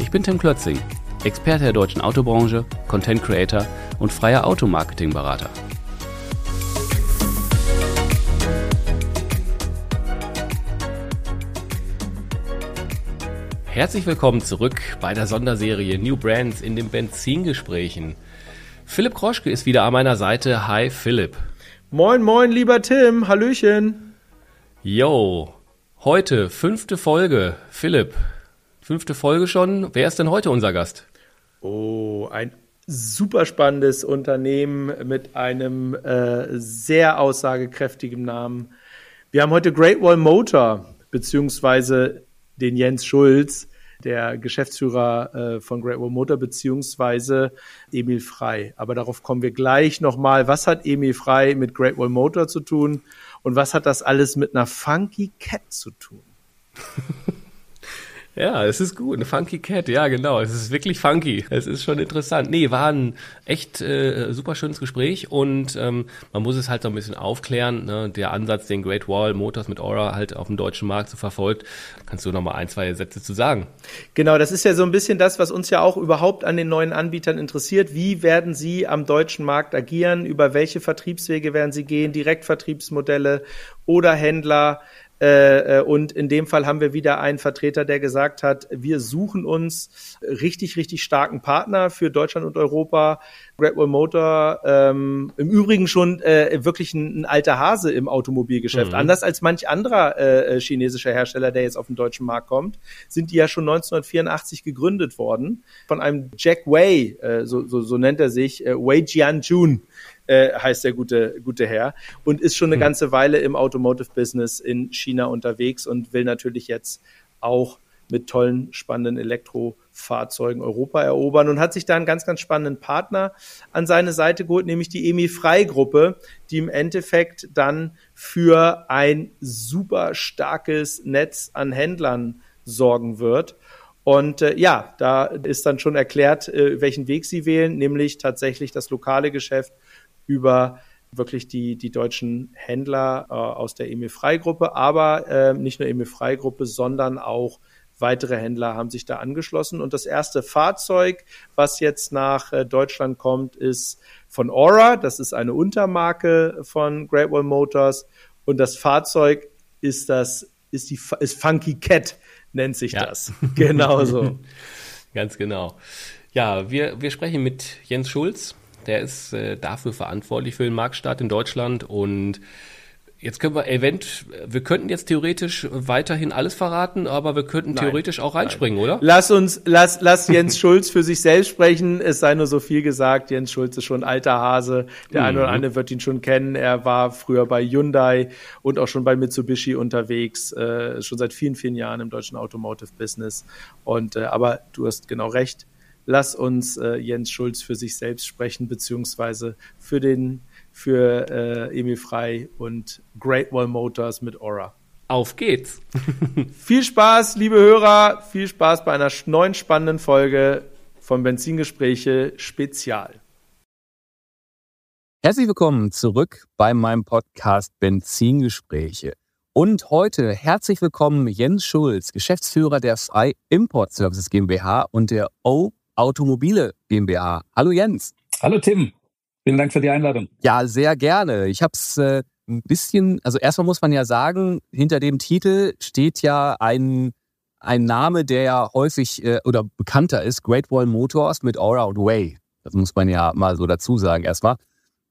Ich bin Tim Klötzing, Experte der deutschen Autobranche, Content Creator und freier Automarketing-Berater. Herzlich willkommen zurück bei der Sonderserie New Brands in den Benzingesprächen. Philipp Kroschke ist wieder an meiner Seite. Hi Philipp. Moin, moin, lieber Tim. Hallöchen. Yo, heute fünfte Folge. Philipp, fünfte Folge schon. Wer ist denn heute unser Gast? Oh, ein super spannendes Unternehmen mit einem äh, sehr aussagekräftigen Namen. Wir haben heute Great Wall Motor, beziehungsweise den Jens Schulz, der Geschäftsführer äh, von Great Wall Motor, beziehungsweise Emil Frei. Aber darauf kommen wir gleich nochmal. Was hat Emil Frei mit Great Wall Motor zu tun und was hat das alles mit einer Funky Cat zu tun? Ja, es ist gut. Eine Funky Cat, ja, genau. Es ist wirklich funky. Es ist schon interessant. Nee, war ein echt äh, super schönes Gespräch und ähm, man muss es halt so ein bisschen aufklären. Ne? Der Ansatz, den Great Wall Motors mit Aura halt auf dem deutschen Markt so verfolgt. Kannst du noch mal ein, zwei Sätze zu sagen? Genau, das ist ja so ein bisschen das, was uns ja auch überhaupt an den neuen Anbietern interessiert. Wie werden sie am deutschen Markt agieren? Über welche Vertriebswege werden sie gehen? Direktvertriebsmodelle oder Händler? Äh, äh, und in dem Fall haben wir wieder einen Vertreter, der gesagt hat, wir suchen uns richtig, richtig starken Partner für Deutschland und Europa. Great Wall Motor, ähm, im Übrigen schon äh, wirklich ein, ein, alter Hase im Automobilgeschäft. Mhm. Anders als manch anderer äh, chinesischer Hersteller, der jetzt auf den deutschen Markt kommt, sind die ja schon 1984 gegründet worden von einem Jack Wei, äh, so, so, so nennt er sich, äh, Wei Jianjun äh, heißt der gute, gute Herr, und ist schon eine mhm. ganze Weile im Automotive-Business in China unterwegs und will natürlich jetzt auch mit tollen, spannenden Elektrofahrzeugen Europa erobern und hat sich da einen ganz, ganz spannenden Partner an seine Seite geholt, nämlich die EMI Frei Gruppe, die im Endeffekt dann für ein super starkes Netz an Händlern sorgen wird. Und äh, ja, da ist dann schon erklärt, äh, welchen Weg sie wählen, nämlich tatsächlich das lokale Geschäft über wirklich die, die deutschen Händler äh, aus der Emil Freigruppe, aber äh, nicht nur Emil Freigruppe, sondern auch weitere Händler haben sich da angeschlossen. Und das erste Fahrzeug, was jetzt nach äh, Deutschland kommt, ist von Aura. Das ist eine Untermarke von Great Wall Motors. Und das Fahrzeug ist das, ist die, ist Funky Cat, nennt sich ja. das. Genauso. Ganz genau. Ja, wir, wir sprechen mit Jens Schulz. Der ist äh, dafür verantwortlich für den Marktstart in Deutschland und Jetzt können wir event, wir könnten jetzt theoretisch weiterhin alles verraten, aber wir könnten nein, theoretisch auch reinspringen, nein. oder? Lass uns, lass, lass Jens Schulz für sich selbst sprechen. Es sei nur so viel gesagt. Jens Schulz ist schon ein alter Hase. Der mhm. eine oder andere wird ihn schon kennen. Er war früher bei Hyundai und auch schon bei Mitsubishi unterwegs, äh, schon seit vielen, vielen Jahren im deutschen Automotive Business. Und, äh, aber du hast genau recht lass uns äh, Jens Schulz für sich selbst sprechen, beziehungsweise für den für äh, Emil Frei und Great Wall Motors mit Aura. Auf geht's. viel Spaß, liebe Hörer, viel Spaß bei einer neuen spannenden Folge von Benzingespräche Spezial. Herzlich willkommen zurück bei meinem Podcast Benzingespräche. Und heute herzlich willkommen Jens Schulz, Geschäftsführer der Frei Import Services GmbH und der O Automobile GmbH. Hallo Jens. Hallo Tim. Vielen Dank für die Einladung. Ja, sehr gerne. Ich habe es äh, ein bisschen, also erstmal muss man ja sagen, hinter dem Titel steht ja ein, ein Name, der ja häufig äh, oder bekannter ist, Great Wall Motors mit Aura und Way. Das muss man ja mal so dazu sagen erstmal.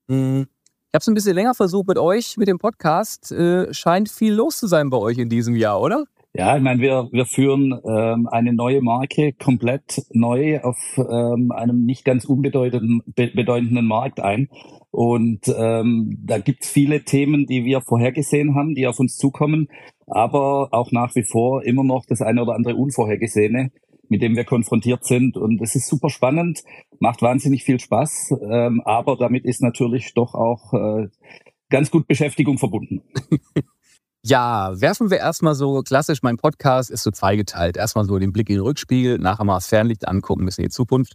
Hm. Ich habe es ein bisschen länger versucht mit euch, mit dem Podcast. Äh, scheint viel los zu sein bei euch in diesem Jahr, oder? Ja, ich meine, wir, wir führen ähm, eine neue Marke komplett neu auf ähm, einem nicht ganz unbedeutenden be bedeutenden Markt ein. Und ähm, da gibt's viele Themen, die wir vorhergesehen haben, die auf uns zukommen, aber auch nach wie vor immer noch das eine oder andere Unvorhergesehene. mit dem wir konfrontiert sind. Und es ist super spannend, macht wahnsinnig viel Spaß, ähm, aber damit ist natürlich doch auch äh, ganz gut Beschäftigung verbunden. Ja, werfen wir erstmal so klassisch, mein Podcast ist so zweigeteilt. Erstmal so den Blick in den Rückspiegel, nachher mal das Fernlicht angucken, ein bisschen in die Zukunft.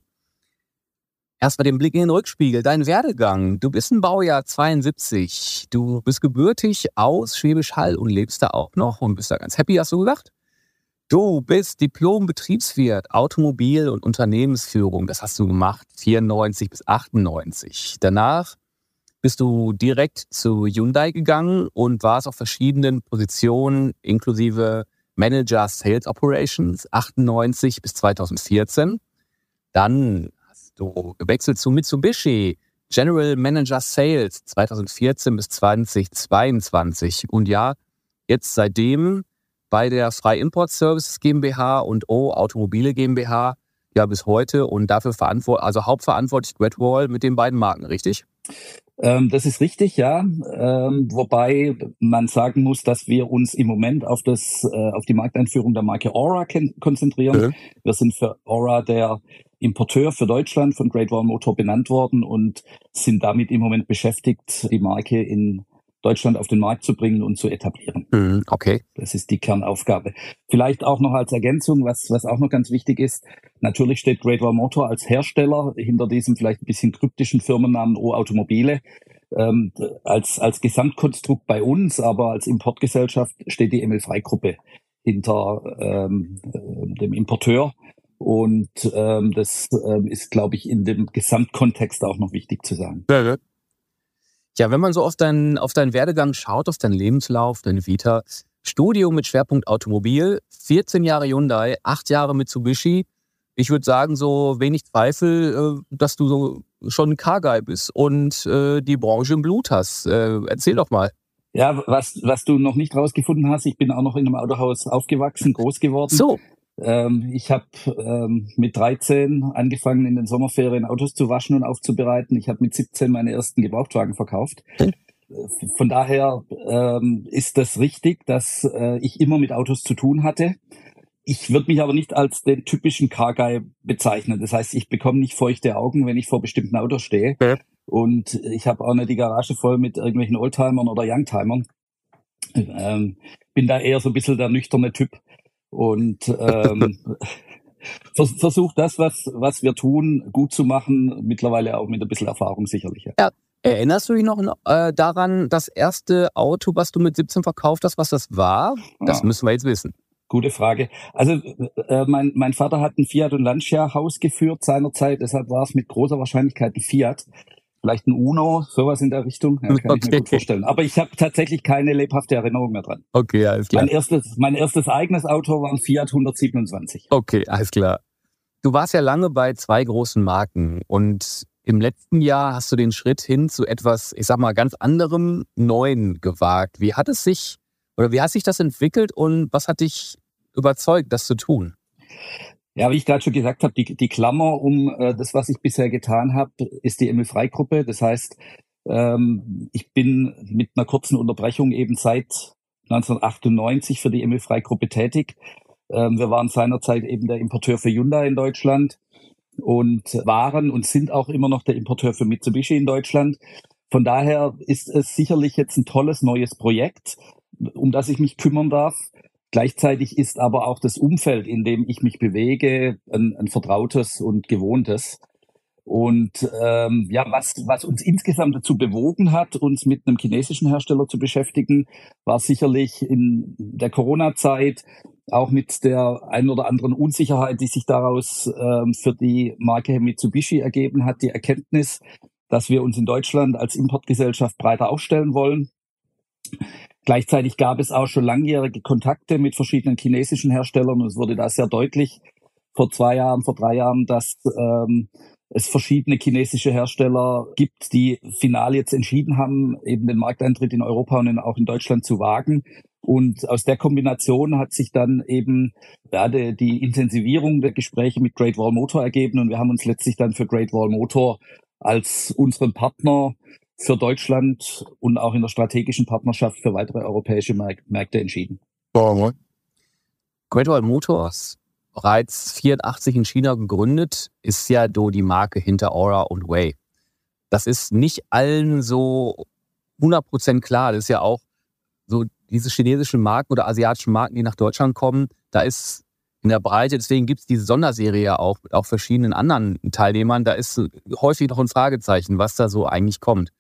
Erstmal den Blick in den Rückspiegel, dein Werdegang. Du bist ein Baujahr 72. Du bist gebürtig aus Schwäbisch Hall und lebst da auch noch und bist da ganz happy, hast du gesagt? Du bist Diplom-Betriebswirt, Automobil- und Unternehmensführung. Das hast du gemacht, 94 bis 98. Danach bist du direkt zu Hyundai gegangen und warst auf verschiedenen Positionen, inklusive Manager Sales Operations, 98 bis 2014. Dann hast du gewechselt zu Mitsubishi, General Manager Sales 2014 bis 2022. Und ja, jetzt seitdem bei der Frei Import Services GmbH und O Automobile GmbH ja bis heute und dafür verantwortlich, also hauptverantwortlich Great Wall mit den beiden Marken, richtig? Ähm, das ist richtig, ja. Ähm, wobei man sagen muss, dass wir uns im Moment auf das, äh, auf die Markteinführung der Marke Aura konzentrieren. Ja. Wir sind für Aura der Importeur für Deutschland von Great Wall Motor benannt worden und sind damit im Moment beschäftigt, die Marke in Deutschland auf den Markt zu bringen und zu etablieren. Mhm, okay. Das ist die Kernaufgabe. Vielleicht auch noch als Ergänzung, was, was auch noch ganz wichtig ist. Natürlich steht Great Wall Motor als Hersteller hinter diesem vielleicht ein bisschen kryptischen Firmennamen O Automobile. Ähm, als, als Gesamtkonstrukt bei uns, aber als Importgesellschaft steht die ML Freigruppe hinter ähm, äh, dem Importeur. Und ähm, das ähm, ist, glaube ich, in dem Gesamtkontext auch noch wichtig zu sagen. Ja, ja. Ja, wenn man so auf deinen, auf deinen Werdegang schaut, auf deinen Lebenslauf, deine Vita, Studium mit Schwerpunkt Automobil, 14 Jahre Hyundai, 8 Jahre Mitsubishi. Ich würde sagen, so wenig Zweifel, äh, dass du so schon ein Car-Guy bist und äh, die Branche im Blut hast. Äh, erzähl doch mal. Ja, was, was du noch nicht rausgefunden hast, ich bin auch noch in einem Autohaus aufgewachsen, groß geworden. So. Ähm, ich habe ähm, mit 13 angefangen, in den Sommerferien Autos zu waschen und aufzubereiten. Ich habe mit 17 meine ersten Gebrauchtwagen verkauft. Hm. Von daher ähm, ist das richtig, dass äh, ich immer mit Autos zu tun hatte. Ich würde mich aber nicht als den typischen Car-Guy bezeichnen. Das heißt, ich bekomme nicht feuchte Augen, wenn ich vor bestimmten Autos stehe. Ja. Und ich habe auch nicht die Garage voll mit irgendwelchen Oldtimern oder Youngtimern. Ähm, bin da eher so ein bisschen der nüchterne Typ und ähm, versucht das, was, was wir tun, gut zu machen, mittlerweile auch mit ein bisschen Erfahrung sicherlich. Ja. Erinnerst du dich noch äh, daran, das erste Auto, was du mit 17 verkauft hast, was das war? Das ja. müssen wir jetzt wissen. Gute Frage. Also äh, mein, mein Vater hat ein Fiat und Lancia Haus geführt seinerzeit, deshalb war es mit großer Wahrscheinlichkeit ein Fiat vielleicht ein Uno, sowas in der Richtung. Ja, kann okay. ich mir gut vorstellen. Aber ich habe tatsächlich keine lebhafte Erinnerung mehr dran. Okay, alles klar. Mein erstes, mein erstes eigenes Auto war ein Fiat 127. Okay, alles klar. Du warst ja lange bei zwei großen Marken und im letzten Jahr hast du den Schritt hin zu etwas, ich sag mal, ganz anderem Neuen gewagt. Wie hat es sich oder wie hat sich das entwickelt und was hat dich überzeugt, das zu tun? Ja, wie ich gerade schon gesagt habe, die, die Klammer um äh, das, was ich bisher getan habe, ist die Emil Freigruppe. Das heißt, ähm, ich bin mit einer kurzen Unterbrechung eben seit 1998 für die Emil Freigruppe tätig. Ähm, wir waren seinerzeit eben der Importeur für Hyundai in Deutschland und waren und sind auch immer noch der Importeur für Mitsubishi in Deutschland. Von daher ist es sicherlich jetzt ein tolles neues Projekt, um das ich mich kümmern darf. Gleichzeitig ist aber auch das Umfeld, in dem ich mich bewege, ein, ein vertrautes und gewohntes. Und ähm, ja, was, was uns insgesamt dazu bewogen hat, uns mit einem chinesischen Hersteller zu beschäftigen, war sicherlich in der Corona-Zeit auch mit der ein oder anderen Unsicherheit, die sich daraus ähm, für die Marke Mitsubishi ergeben hat, die Erkenntnis, dass wir uns in Deutschland als Importgesellschaft breiter aufstellen wollen. Gleichzeitig gab es auch schon langjährige Kontakte mit verschiedenen chinesischen Herstellern und es wurde da sehr deutlich vor zwei Jahren, vor drei Jahren, dass ähm, es verschiedene chinesische Hersteller gibt, die final jetzt entschieden haben, eben den Markteintritt in Europa und auch in Deutschland zu wagen. Und aus der Kombination hat sich dann eben ja, die, die Intensivierung der Gespräche mit Great Wall Motor ergeben und wir haben uns letztlich dann für Great Wall Motor als unseren Partner für Deutschland und auch in der strategischen Partnerschaft für weitere europäische Märkte entschieden. Great Wall Motors bereits 84 in China gegründet, ist ja do die Marke hinter Aura und Way. Das ist nicht allen so 100% klar. Das ist ja auch so diese chinesischen Marken oder asiatischen Marken, die nach Deutschland kommen, da ist in der Breite, deswegen gibt es diese Sonderserie ja auch mit auch verschiedenen anderen Teilnehmern, da ist häufig noch ein Fragezeichen, was da so eigentlich kommt.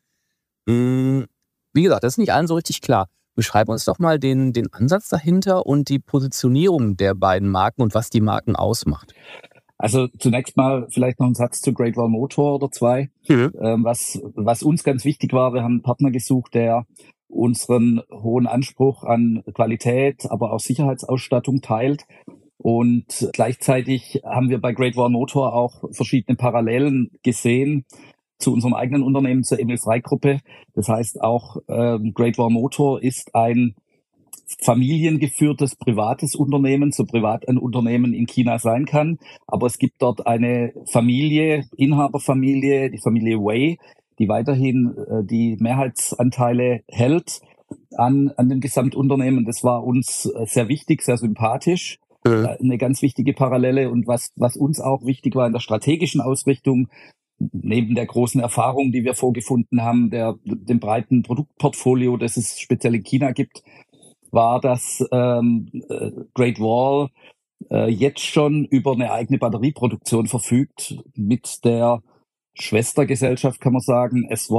Hm, wie gesagt, das ist nicht allen so richtig klar. Beschreib uns doch mal den, den Ansatz dahinter und die Positionierung der beiden Marken und was die Marken ausmacht. Also zunächst mal vielleicht noch ein Satz zu Great Wall Motor oder zwei. Mhm. Ähm, was, was uns ganz wichtig war, wir haben einen Partner gesucht, der unseren hohen Anspruch an Qualität, aber auch Sicherheitsausstattung teilt. Und gleichzeitig haben wir bei Great Wall Motor auch verschiedene Parallelen gesehen zu unserem eigenen Unternehmen, zur Emil Frey Gruppe. Das heißt, auch ähm, Great Wall Motor ist ein familiengeführtes privates Unternehmen, so privat ein Unternehmen in China sein kann. Aber es gibt dort eine Familie, Inhaberfamilie, die Familie Wei, die weiterhin äh, die Mehrheitsanteile hält an, an dem Gesamtunternehmen. Das war uns äh, sehr wichtig, sehr sympathisch. Mhm. Eine ganz wichtige Parallele und was, was uns auch wichtig war in der strategischen Ausrichtung, neben der großen Erfahrung, die wir vorgefunden haben, der, dem breiten Produktportfolio, das es speziell in China gibt, war, dass ähm, äh, Great Wall äh, jetzt schon über eine eigene Batterieproduktion verfügt mit der Schwestergesellschaft, kann man sagen, es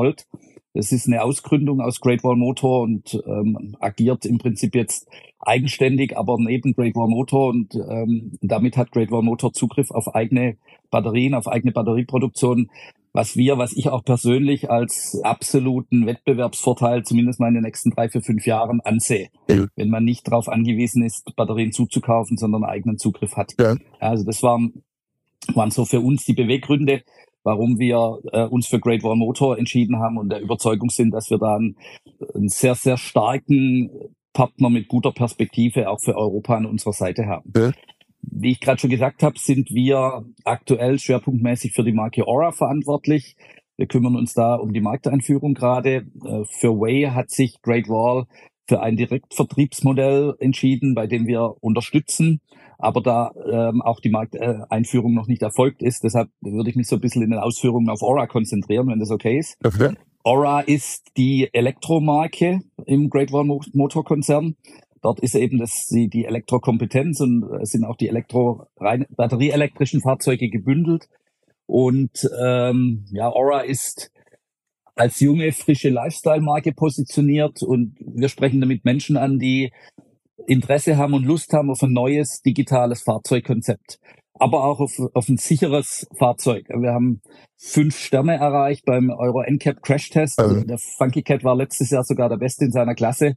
Es ist eine Ausgründung aus Great Wall Motor und ähm, agiert im Prinzip jetzt eigenständig, aber neben Great Wall Motor und ähm, damit hat Great Wall Motor Zugriff auf eigene Batterien, auf eigene Batterieproduktion, was wir, was ich auch persönlich als absoluten Wettbewerbsvorteil zumindest mal in den nächsten drei, vier, fünf Jahren ansehe. Ja. Wenn man nicht darauf angewiesen ist, Batterien zuzukaufen, sondern eigenen Zugriff hat. Ja. Also das waren, waren so für uns die Beweggründe warum wir äh, uns für Great Wall Motor entschieden haben und der Überzeugung sind, dass wir da einen, einen sehr, sehr starken Partner mit guter Perspektive auch für Europa an unserer Seite haben. Ja. Wie ich gerade schon gesagt habe, sind wir aktuell schwerpunktmäßig für die Marke Aura verantwortlich. Wir kümmern uns da um die Markteinführung gerade. Äh, für Way hat sich Great Wall für ein Direktvertriebsmodell entschieden, bei dem wir unterstützen aber da ähm, auch die Markteinführung noch nicht erfolgt ist. Deshalb würde ich mich so ein bisschen in den Ausführungen auf Aura konzentrieren, wenn das okay ist. Okay. Aura ist die Elektromarke im Great Wall Motor Konzern. Dort ist eben das, die, die Elektrokompetenz und es sind auch die Elektro rein, batterieelektrischen Fahrzeuge gebündelt. Und ähm, ja, Aura ist als junge, frische Lifestyle-Marke positioniert und wir sprechen damit Menschen an, die Interesse haben und Lust haben auf ein neues digitales Fahrzeugkonzept, aber auch auf, auf ein sicheres Fahrzeug. Wir haben fünf Sterne erreicht beim Euro NCAP Crash Test. Also. Der Funky Cat war letztes Jahr sogar der Beste in seiner Klasse.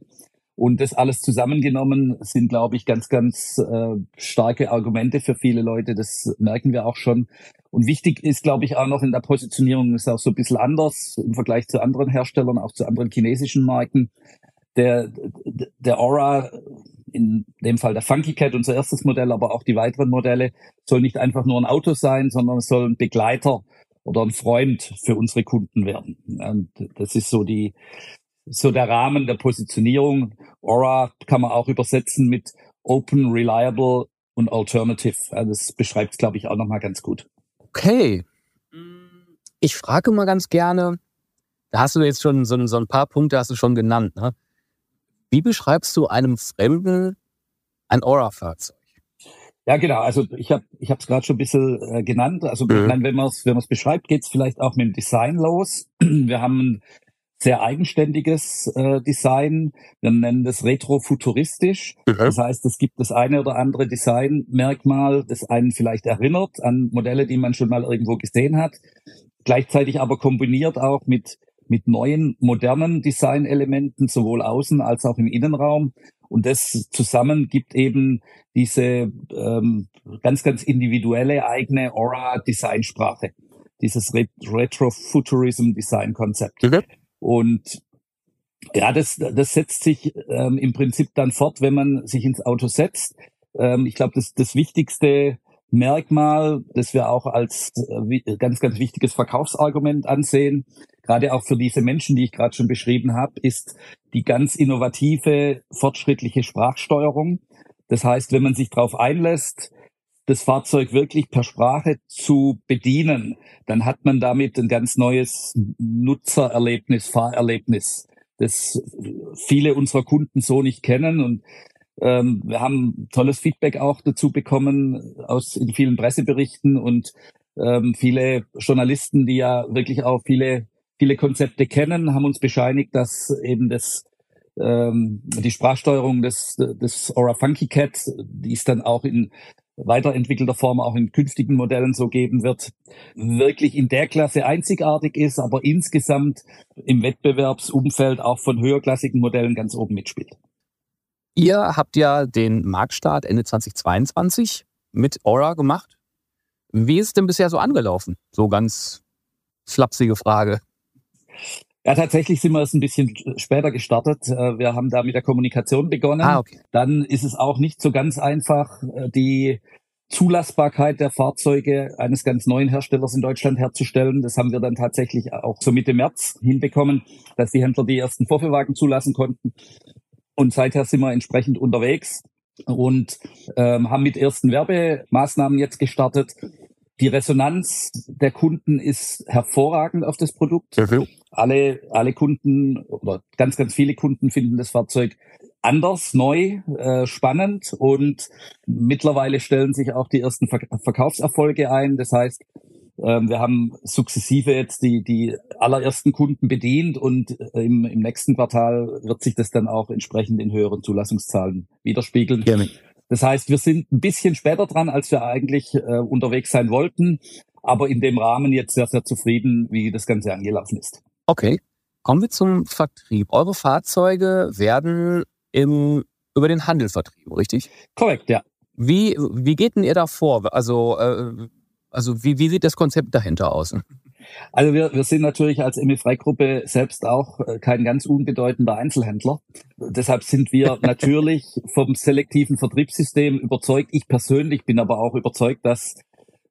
Und das alles zusammengenommen sind, glaube ich, ganz, ganz äh, starke Argumente für viele Leute. Das merken wir auch schon. Und wichtig ist, glaube ich, auch noch in der Positionierung, ist auch so ein bisschen anders im Vergleich zu anderen Herstellern, auch zu anderen chinesischen Marken. Der, der Aura in dem Fall der Funky Cat, unser erstes Modell, aber auch die weiteren Modelle, soll nicht einfach nur ein Auto sein, sondern soll ein Begleiter oder ein Freund für unsere Kunden werden. Und das ist so die, so der Rahmen der Positionierung. Aura kann man auch übersetzen mit Open, Reliable und Alternative. Das beschreibt es, glaube ich, auch nochmal ganz gut. Okay. Ich frage mal ganz gerne, da hast du jetzt schon so, so ein paar Punkte hast du schon genannt. Ne? Wie beschreibst du einem Fremden ein Aura-Fahrzeug? Ja, genau. Also ich habe ich habe es gerade schon ein bisschen äh, genannt. Also mhm. meine, wenn man es wenn man es beschreibt, geht es vielleicht auch mit dem Design los. Wir haben sehr eigenständiges äh, Design. Wir nennen das retrofuturistisch. Mhm. Das heißt, es gibt das eine oder andere Designmerkmal, das einen vielleicht erinnert an Modelle, die man schon mal irgendwo gesehen hat. Gleichzeitig aber kombiniert auch mit mit neuen, modernen Designelementen, sowohl außen als auch im Innenraum. Und das zusammen gibt eben diese ähm, ganz, ganz individuelle eigene Aura-Designsprache, dieses Ret Retrofuturism-Design-Konzept. Okay. Und ja, das, das setzt sich ähm, im Prinzip dann fort, wenn man sich ins Auto setzt. Ähm, ich glaube, das, das wichtigste Merkmal, das wir auch als äh, ganz, ganz wichtiges Verkaufsargument ansehen, gerade auch für diese Menschen, die ich gerade schon beschrieben habe, ist die ganz innovative, fortschrittliche Sprachsteuerung. Das heißt, wenn man sich darauf einlässt, das Fahrzeug wirklich per Sprache zu bedienen, dann hat man damit ein ganz neues Nutzererlebnis, Fahrerlebnis, das viele unserer Kunden so nicht kennen. Und ähm, wir haben tolles Feedback auch dazu bekommen aus in vielen Presseberichten und ähm, viele Journalisten, die ja wirklich auch viele viele Konzepte kennen, haben uns bescheinigt, dass eben das ähm, die Sprachsteuerung des, des Aura Funky Cat, die es dann auch in weiterentwickelter Form auch in künftigen Modellen so geben wird, wirklich in der Klasse einzigartig ist, aber insgesamt im Wettbewerbsumfeld auch von höherklassigen Modellen ganz oben mitspielt. Ihr habt ja den Marktstart Ende 2022 mit Aura gemacht. Wie ist es denn bisher so angelaufen? So ganz flapsige Frage. Ja, tatsächlich sind wir es ein bisschen später gestartet. Äh, wir haben da mit der Kommunikation begonnen. Ah, okay. Dann ist es auch nicht so ganz einfach, äh, die Zulassbarkeit der Fahrzeuge eines ganz neuen Herstellers in Deutschland herzustellen. Das haben wir dann tatsächlich auch so Mitte März hinbekommen, dass die Händler die ersten Vorführwagen zulassen konnten. Und seither sind wir entsprechend unterwegs und ähm, haben mit ersten Werbemaßnahmen jetzt gestartet. Die Resonanz der Kunden ist hervorragend auf das Produkt. Mhm. Alle, alle Kunden oder ganz, ganz viele Kunden finden das Fahrzeug anders, neu, äh, spannend und mittlerweile stellen sich auch die ersten Ver Verkaufserfolge ein. Das heißt, ähm, wir haben sukzessive jetzt die, die allerersten Kunden bedient und äh, im, im nächsten Quartal wird sich das dann auch entsprechend in höheren Zulassungszahlen widerspiegeln. Gerne. Das heißt, wir sind ein bisschen später dran, als wir eigentlich äh, unterwegs sein wollten, aber in dem Rahmen jetzt sehr, sehr zufrieden, wie das Ganze angelaufen ist. Okay. Kommen wir zum Vertrieb. Eure Fahrzeuge werden im, über den Handel vertrieben, richtig? Korrekt, ja. Wie, wie geht denn ihr da vor? Also, äh, also wie, wie sieht das Konzept dahinter aus? Also wir, wir sind natürlich als ME-Freigruppe selbst auch äh, kein ganz unbedeutender Einzelhändler. Deshalb sind wir natürlich vom selektiven Vertriebssystem überzeugt. Ich persönlich bin aber auch überzeugt, dass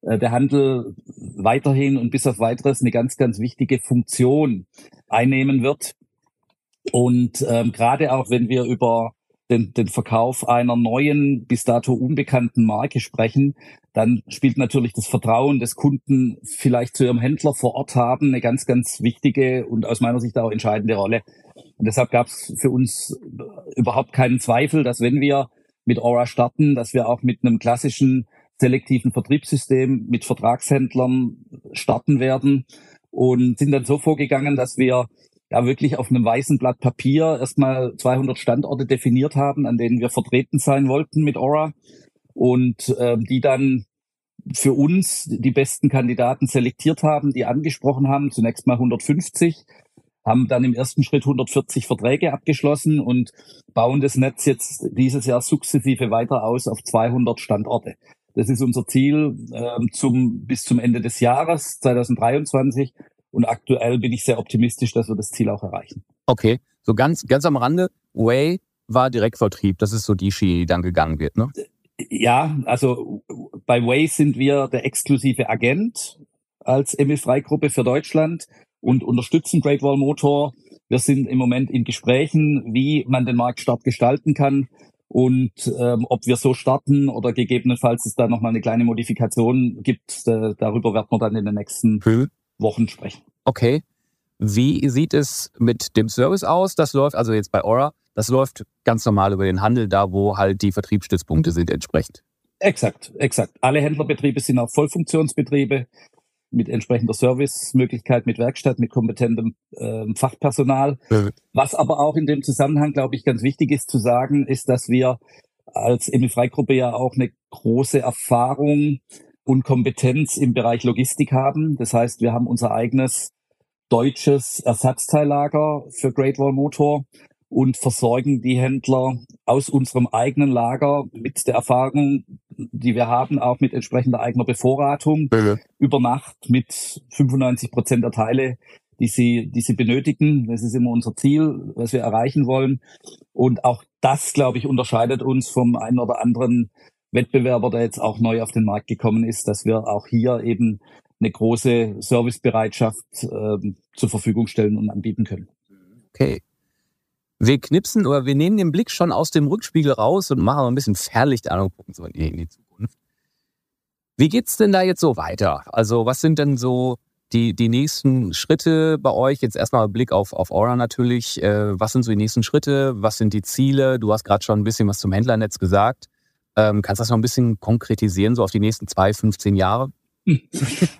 der Handel weiterhin und bis auf weiteres eine ganz, ganz wichtige Funktion einnehmen wird. Und ähm, gerade auch wenn wir über den, den Verkauf einer neuen, bis dato unbekannten Marke sprechen, dann spielt natürlich das Vertrauen des Kunden vielleicht zu ihrem Händler vor Ort haben eine ganz, ganz wichtige und aus meiner Sicht auch entscheidende Rolle. Und deshalb gab es für uns überhaupt keinen Zweifel, dass wenn wir mit Aura starten, dass wir auch mit einem klassischen selektiven Vertriebssystem mit Vertragshändlern starten werden und sind dann so vorgegangen, dass wir ja wirklich auf einem weißen Blatt Papier erstmal 200 Standorte definiert haben, an denen wir vertreten sein wollten mit Aura und äh, die dann für uns die besten Kandidaten selektiert haben, die angesprochen haben, zunächst mal 150, haben dann im ersten Schritt 140 Verträge abgeschlossen und bauen das Netz jetzt dieses Jahr sukzessive weiter aus auf 200 Standorte. Das ist unser Ziel äh, zum, bis zum Ende des Jahres 2023 und aktuell bin ich sehr optimistisch, dass wir das Ziel auch erreichen. Okay, so ganz, ganz am Rande, Way war Direktvertrieb. Das ist so die Schiene, die dann gegangen wird, ne? Ja, also bei Way sind wir der exklusive Agent als Emil Freigruppe für Deutschland und unterstützen Great Wall Motor. Wir sind im Moment in Gesprächen, wie man den Marktstart gestalten kann und ähm, ob wir so starten oder gegebenenfalls es da nochmal eine kleine Modifikation gibt. Äh, darüber werden wir dann in den nächsten hm. Wochen sprechen. Okay. Wie sieht es mit dem Service aus? Das läuft, also jetzt bei Aura, das läuft ganz normal über den Handel, da wo halt die Vertriebsstützpunkte sind entsprechend. Exakt, exakt. Alle Händlerbetriebe sind auch Vollfunktionsbetriebe mit entsprechender Servicemöglichkeit, mit Werkstatt, mit kompetentem äh, Fachpersonal. Mhm. Was aber auch in dem Zusammenhang, glaube ich, ganz wichtig ist zu sagen, ist, dass wir als Emil Freigruppe ja auch eine große Erfahrung und Kompetenz im Bereich Logistik haben. Das heißt, wir haben unser eigenes deutsches Ersatzteillager für Great Wall Motor und versorgen die Händler aus unserem eigenen Lager mit der Erfahrung, die wir haben, auch mit entsprechender eigener Bevorratung mhm. über Nacht mit 95 Prozent der Teile, die sie, die sie benötigen. Das ist immer unser Ziel, was wir erreichen wollen. Und auch das, glaube ich, unterscheidet uns vom einen oder anderen Wettbewerber, der jetzt auch neu auf den Markt gekommen ist, dass wir auch hier eben eine große Servicebereitschaft äh, zur Verfügung stellen und anbieten können. Okay. Wir knipsen oder wir nehmen den Blick schon aus dem Rückspiegel raus und machen ein bisschen Fernlicht an und gucken so in die Zukunft. Wie geht's denn da jetzt so weiter? Also was sind denn so die, die nächsten Schritte bei euch? Jetzt erstmal Blick auf, auf Aura natürlich. Äh, was sind so die nächsten Schritte? Was sind die Ziele? Du hast gerade schon ein bisschen was zum Händlernetz gesagt. Ähm, kannst du das noch ein bisschen konkretisieren, so auf die nächsten zwei, 15 Jahre?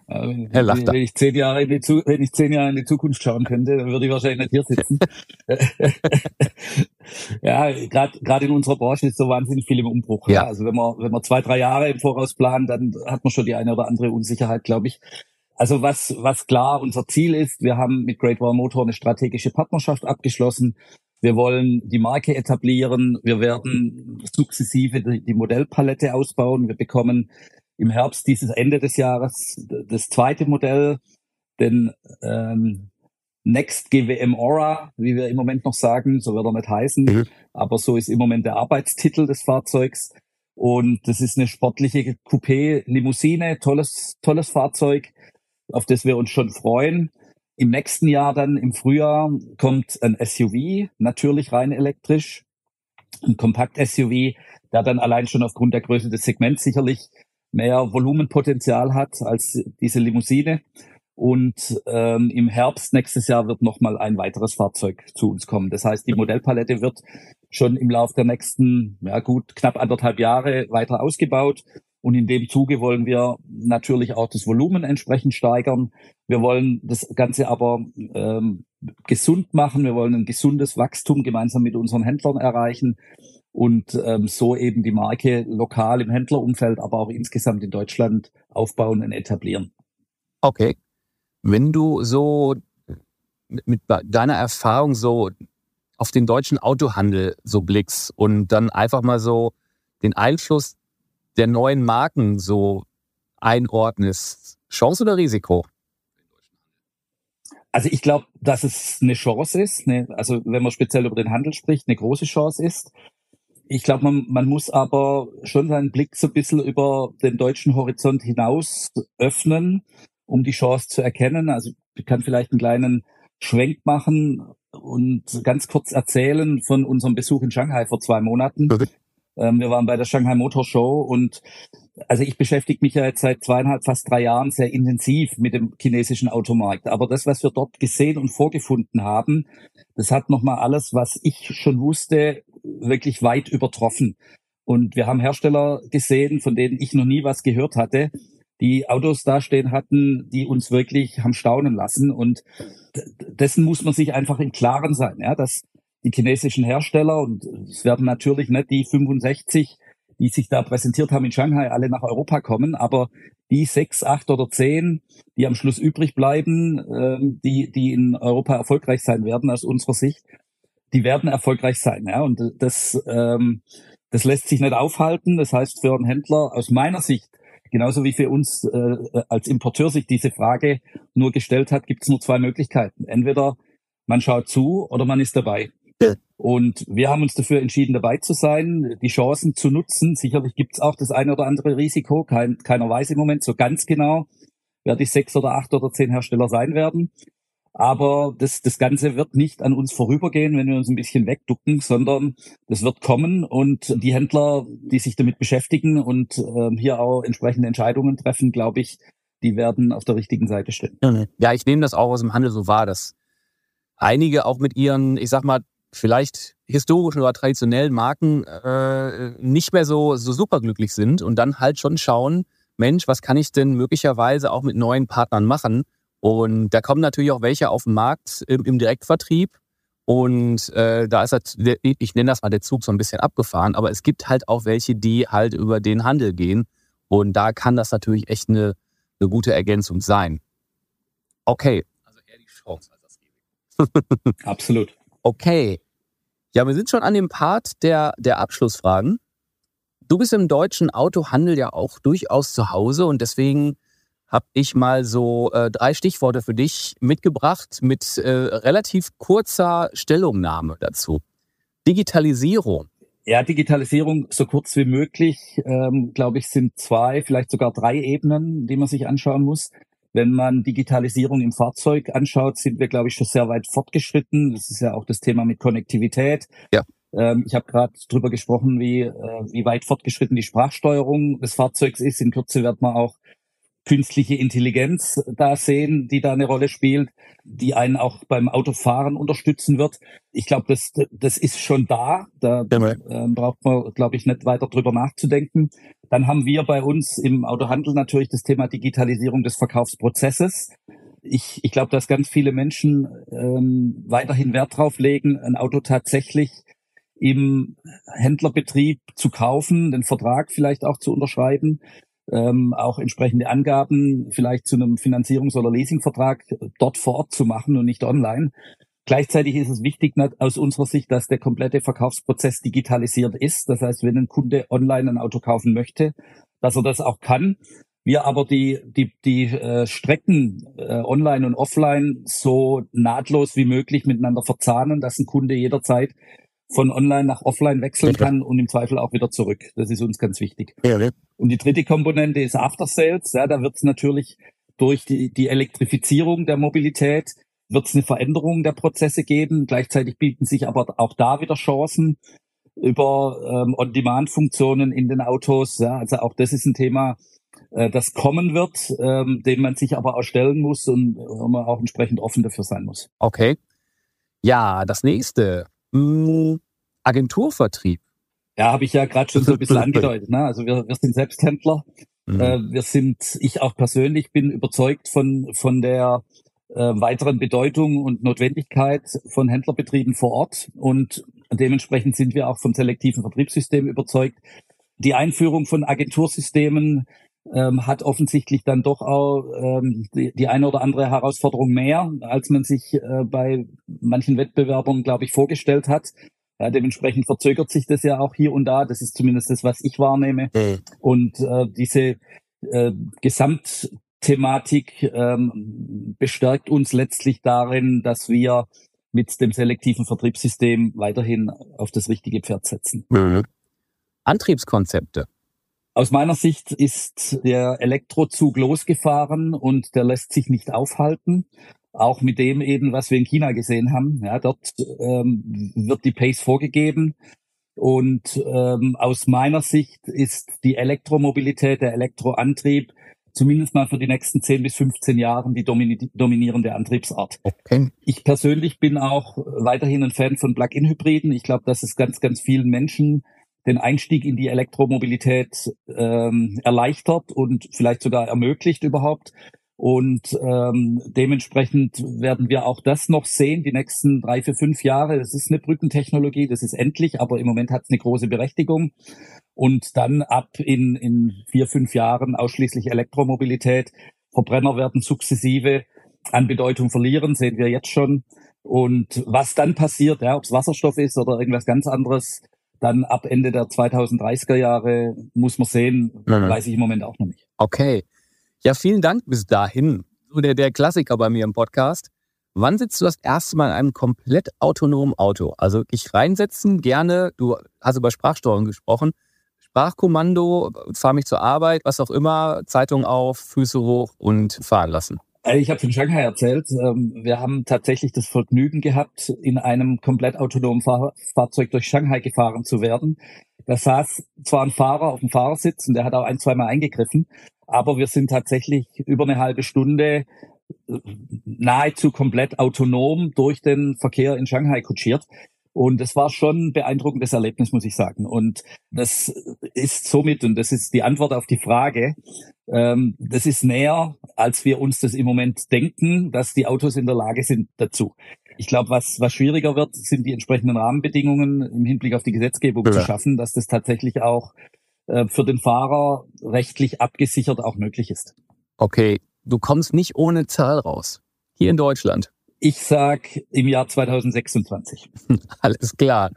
Herr Lachter. Wenn ich zehn Jahre in die, wenn ich zehn Jahre in die Zukunft schauen könnte, dann würde ich wahrscheinlich nicht hier sitzen. ja, gerade in unserer Branche ist so wahnsinnig viel im Umbruch. Ja. ja. Also wenn man wenn man zwei drei Jahre im Voraus plant, dann hat man schon die eine oder andere Unsicherheit, glaube ich. Also was was klar unser Ziel ist, wir haben mit Great Wall Motor eine strategische Partnerschaft abgeschlossen. Wir wollen die Marke etablieren. Wir werden sukzessive die, die Modellpalette ausbauen. Wir bekommen im Herbst dieses Ende des Jahres das zweite Modell, den ähm, Next GWM Aura, wie wir im Moment noch sagen, so wird er nicht heißen, mhm. aber so ist im Moment der Arbeitstitel des Fahrzeugs. Und das ist eine sportliche Coupé-Limousine, tolles, tolles Fahrzeug, auf das wir uns schon freuen. Im nächsten Jahr dann im Frühjahr kommt ein SUV, natürlich rein elektrisch, ein Kompakt-SUV, der dann allein schon aufgrund der Größe des Segments sicherlich mehr Volumenpotenzial hat als diese Limousine. Und ähm, im Herbst nächstes Jahr wird nochmal ein weiteres Fahrzeug zu uns kommen. Das heißt, die Modellpalette wird schon im Laufe der nächsten, ja gut, knapp anderthalb Jahre weiter ausgebaut. Und in dem Zuge wollen wir natürlich auch das Volumen entsprechend steigern. Wir wollen das Ganze aber ähm, gesund machen. Wir wollen ein gesundes Wachstum gemeinsam mit unseren Händlern erreichen und ähm, so eben die Marke lokal im Händlerumfeld, aber auch insgesamt in Deutschland aufbauen und etablieren. Okay. Wenn du so mit deiner Erfahrung so auf den deutschen Autohandel so blickst und dann einfach mal so den Einfluss der neuen Marken so einordnest, Chance oder Risiko? Also ich glaube, dass es eine Chance ist, ne? also wenn man speziell über den Handel spricht, eine große Chance ist. Ich glaube, man, man muss aber schon seinen Blick so ein bisschen über den deutschen Horizont hinaus öffnen, um die Chance zu erkennen. Also ich kann vielleicht einen kleinen Schwenk machen und ganz kurz erzählen von unserem Besuch in Shanghai vor zwei Monaten. Okay. Ähm, wir waren bei der Shanghai Motor Show und also ich beschäftige mich ja jetzt seit zweieinhalb, fast drei Jahren sehr intensiv mit dem chinesischen Automarkt. Aber das, was wir dort gesehen und vorgefunden haben, das hat nochmal alles, was ich schon wusste, wirklich weit übertroffen. Und wir haben Hersteller gesehen, von denen ich noch nie was gehört hatte, die Autos dastehen hatten, die uns wirklich haben staunen lassen. Und dessen muss man sich einfach im Klaren sein, ja, dass die chinesischen Hersteller, und es werden natürlich nicht die 65, die sich da präsentiert haben in Shanghai, alle nach Europa kommen, aber die sechs, acht oder zehn, die am Schluss übrig bleiben, ähm, die, die in Europa erfolgreich sein werden aus unserer Sicht, die werden erfolgreich sein. Ja? Und das, ähm, das lässt sich nicht aufhalten. Das heißt, für einen Händler aus meiner Sicht, genauso wie für uns äh, als Importeur sich diese Frage nur gestellt hat, gibt es nur zwei Möglichkeiten. Entweder man schaut zu oder man ist dabei. Und wir haben uns dafür entschieden, dabei zu sein, die Chancen zu nutzen. Sicherlich gibt es auch das eine oder andere Risiko. Kein, keiner weiß im Moment so ganz genau, wer die sechs oder acht oder zehn Hersteller sein werden. Aber das, das Ganze wird nicht an uns vorübergehen, wenn wir uns ein bisschen wegducken, sondern das wird kommen und die Händler, die sich damit beschäftigen und ähm, hier auch entsprechende Entscheidungen treffen, glaube ich, die werden auf der richtigen Seite stehen. Ja, ich nehme das auch aus dem Handel so wahr, dass einige auch mit ihren, ich sag mal, vielleicht historischen oder traditionellen Marken äh, nicht mehr so, so superglücklich sind und dann halt schon schauen, Mensch, was kann ich denn möglicherweise auch mit neuen Partnern machen? Und da kommen natürlich auch welche auf den Markt im, im Direktvertrieb. Und äh, da ist halt, ich nenne das mal der Zug so ein bisschen abgefahren, aber es gibt halt auch welche, die halt über den Handel gehen. Und da kann das natürlich echt eine, eine gute Ergänzung sein. Okay. Also eher die Chance als das Risiko. Absolut. Okay. Ja, wir sind schon an dem Part der, der Abschlussfragen. Du bist im deutschen Autohandel ja auch durchaus zu Hause und deswegen habe ich mal so äh, drei Stichworte für dich mitgebracht mit äh, relativ kurzer Stellungnahme dazu. Digitalisierung. Ja, Digitalisierung so kurz wie möglich, ähm, glaube ich, sind zwei, vielleicht sogar drei Ebenen, die man sich anschauen muss. Wenn man Digitalisierung im Fahrzeug anschaut, sind wir, glaube ich, schon sehr weit fortgeschritten. Das ist ja auch das Thema mit Konnektivität. Ja. Ähm, ich habe gerade drüber gesprochen, wie, äh, wie weit fortgeschritten die Sprachsteuerung des Fahrzeugs ist. In Kürze wird man auch künstliche Intelligenz da sehen, die da eine Rolle spielt, die einen auch beim Autofahren unterstützen wird. Ich glaube, das, das ist schon da. Da äh, braucht man, glaube ich, nicht weiter drüber nachzudenken. Dann haben wir bei uns im Autohandel natürlich das Thema Digitalisierung des Verkaufsprozesses. Ich, ich glaube, dass ganz viele Menschen ähm, weiterhin Wert drauf legen, ein Auto tatsächlich im Händlerbetrieb zu kaufen, den Vertrag vielleicht auch zu unterschreiben ähm, auch entsprechende Angaben vielleicht zu einem Finanzierungs- oder Leasingvertrag dort vor Ort zu machen und nicht online. Gleichzeitig ist es wichtig aus unserer Sicht, dass der komplette Verkaufsprozess digitalisiert ist. Das heißt, wenn ein Kunde online ein Auto kaufen möchte, dass er das auch kann. Wir aber die, die, die äh, Strecken äh, online und offline so nahtlos wie möglich miteinander verzahnen, dass ein Kunde jederzeit von online nach offline wechseln kann und im Zweifel auch wieder zurück. Das ist uns ganz wichtig. Ja, ja. Und die dritte Komponente ist After Sales. Ja, da wird es natürlich durch die, die Elektrifizierung der Mobilität wird es eine Veränderung der Prozesse geben. Gleichzeitig bieten sich aber auch da wieder Chancen über ähm, On-Demand-Funktionen in den Autos. Ja, also auch das ist ein Thema, äh, das kommen wird, ähm, dem man sich aber auch stellen muss und wo man auch entsprechend offen dafür sein muss. Okay. Ja, das nächste hm, Agenturvertrieb. Ja, habe ich ja gerade schon so ein bisschen angedeutet. Ne? Also wir, wir sind Selbsthändler. Mhm. Äh, wir sind, ich auch persönlich bin überzeugt von, von der äh, weiteren Bedeutung und Notwendigkeit von Händlerbetrieben vor Ort. Und dementsprechend sind wir auch vom selektiven Vertriebssystem überzeugt. Die Einführung von Agentursystemen ähm, hat offensichtlich dann doch auch ähm, die, die eine oder andere Herausforderung mehr, als man sich äh, bei manchen Wettbewerbern, glaube ich, vorgestellt hat. Ja, dementsprechend verzögert sich das ja auch hier und da. Das ist zumindest das, was ich wahrnehme. Mhm. Und äh, diese äh, Gesamtthematik ähm, bestärkt uns letztlich darin, dass wir mit dem selektiven Vertriebssystem weiterhin auf das richtige Pferd setzen. Mhm. Antriebskonzepte. Aus meiner Sicht ist der Elektrozug losgefahren und der lässt sich nicht aufhalten. Auch mit dem eben, was wir in China gesehen haben. Ja, dort ähm, wird die Pace vorgegeben. Und ähm, aus meiner Sicht ist die Elektromobilität, der Elektroantrieb zumindest mal für die nächsten 10 bis 15 Jahren die dominierende Antriebsart. Okay. Ich persönlich bin auch weiterhin ein Fan von Plug-in-Hybriden. Ich glaube, dass es ganz, ganz vielen Menschen den Einstieg in die Elektromobilität ähm, erleichtert und vielleicht sogar ermöglicht überhaupt. Und ähm, dementsprechend werden wir auch das noch sehen, die nächsten drei, vier, fünf Jahre. Das ist eine Brückentechnologie, das ist endlich, aber im Moment hat es eine große Berechtigung. Und dann ab in, in vier, fünf Jahren ausschließlich Elektromobilität. Verbrenner werden sukzessive an Bedeutung verlieren, sehen wir jetzt schon. Und was dann passiert, ja, ob es Wasserstoff ist oder irgendwas ganz anderes, dann ab Ende der 2030er Jahre muss man sehen, mhm. weiß ich im Moment auch noch nicht. Okay. Ja, vielen Dank bis dahin. So der, der Klassiker bei mir im Podcast. Wann sitzt du das erste Mal in einem komplett autonomen Auto? Also ich reinsetzen, gerne, du hast über Sprachsteuerung gesprochen, Sprachkommando, fahr mich zur Arbeit, was auch immer, Zeitung auf, Füße hoch und fahren lassen. Äh, ich habe von Shanghai erzählt. Ähm, wir haben tatsächlich das Vergnügen gehabt, in einem komplett autonomen Fahr Fahrzeug durch Shanghai gefahren zu werden. Da saß zwar ein Fahrer auf dem Fahrersitz und der hat auch ein, zweimal eingegriffen, aber wir sind tatsächlich über eine halbe Stunde äh, nahezu komplett autonom durch den Verkehr in Shanghai kutschiert. Und es war schon ein beeindruckendes Erlebnis, muss ich sagen. Und das ist somit, und das ist die Antwort auf die Frage, ähm, das ist näher, als wir uns das im Moment denken, dass die Autos in der Lage sind dazu. Ich glaube, was, was schwieriger wird, sind die entsprechenden Rahmenbedingungen im Hinblick auf die Gesetzgebung ja. zu schaffen, dass das tatsächlich auch äh, für den Fahrer rechtlich abgesichert auch möglich ist. Okay, du kommst nicht ohne Zahl raus. Hier in Deutschland. Ich sag im Jahr 2026. Alles klar.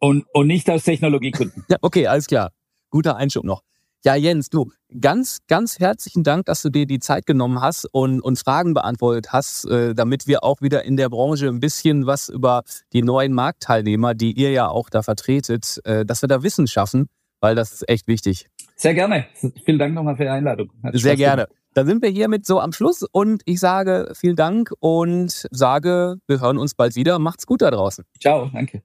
Und, und nicht aus Technologiegründen. Ja, okay, alles klar. Guter Einschub noch. Ja, Jens, du, ganz, ganz herzlichen Dank, dass du dir die Zeit genommen hast und uns Fragen beantwortet hast, äh, damit wir auch wieder in der Branche ein bisschen was über die neuen Marktteilnehmer, die ihr ja auch da vertretet, äh, dass wir da Wissen schaffen, weil das ist echt wichtig. Sehr gerne. Vielen Dank nochmal für die Einladung. Sehr gerne. Gemacht. Dann sind wir hiermit so am Schluss und ich sage vielen Dank und sage, wir hören uns bald wieder. Macht's gut da draußen. Ciao, danke.